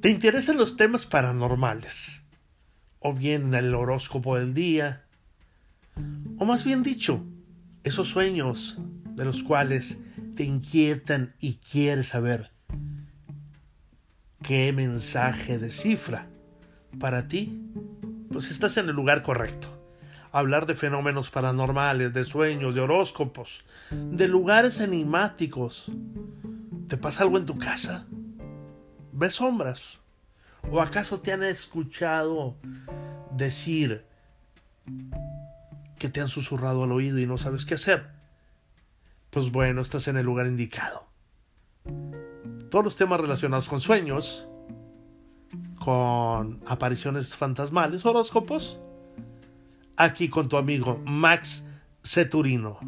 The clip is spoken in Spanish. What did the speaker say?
¿Te interesan los temas paranormales? ¿O bien el horóscopo del día? O más bien dicho, esos sueños de los cuales te inquietan y quieres saber qué mensaje descifra para ti, pues estás en el lugar correcto. Hablar de fenómenos paranormales, de sueños, de horóscopos, de lugares enigmáticos. ¿Te pasa algo en tu casa? ¿Ves sombras? ¿O acaso te han escuchado decir que te han susurrado al oído y no sabes qué hacer? Pues bueno, estás en el lugar indicado. Todos los temas relacionados con sueños, con apariciones fantasmales, horóscopos, aquí con tu amigo Max Ceturino.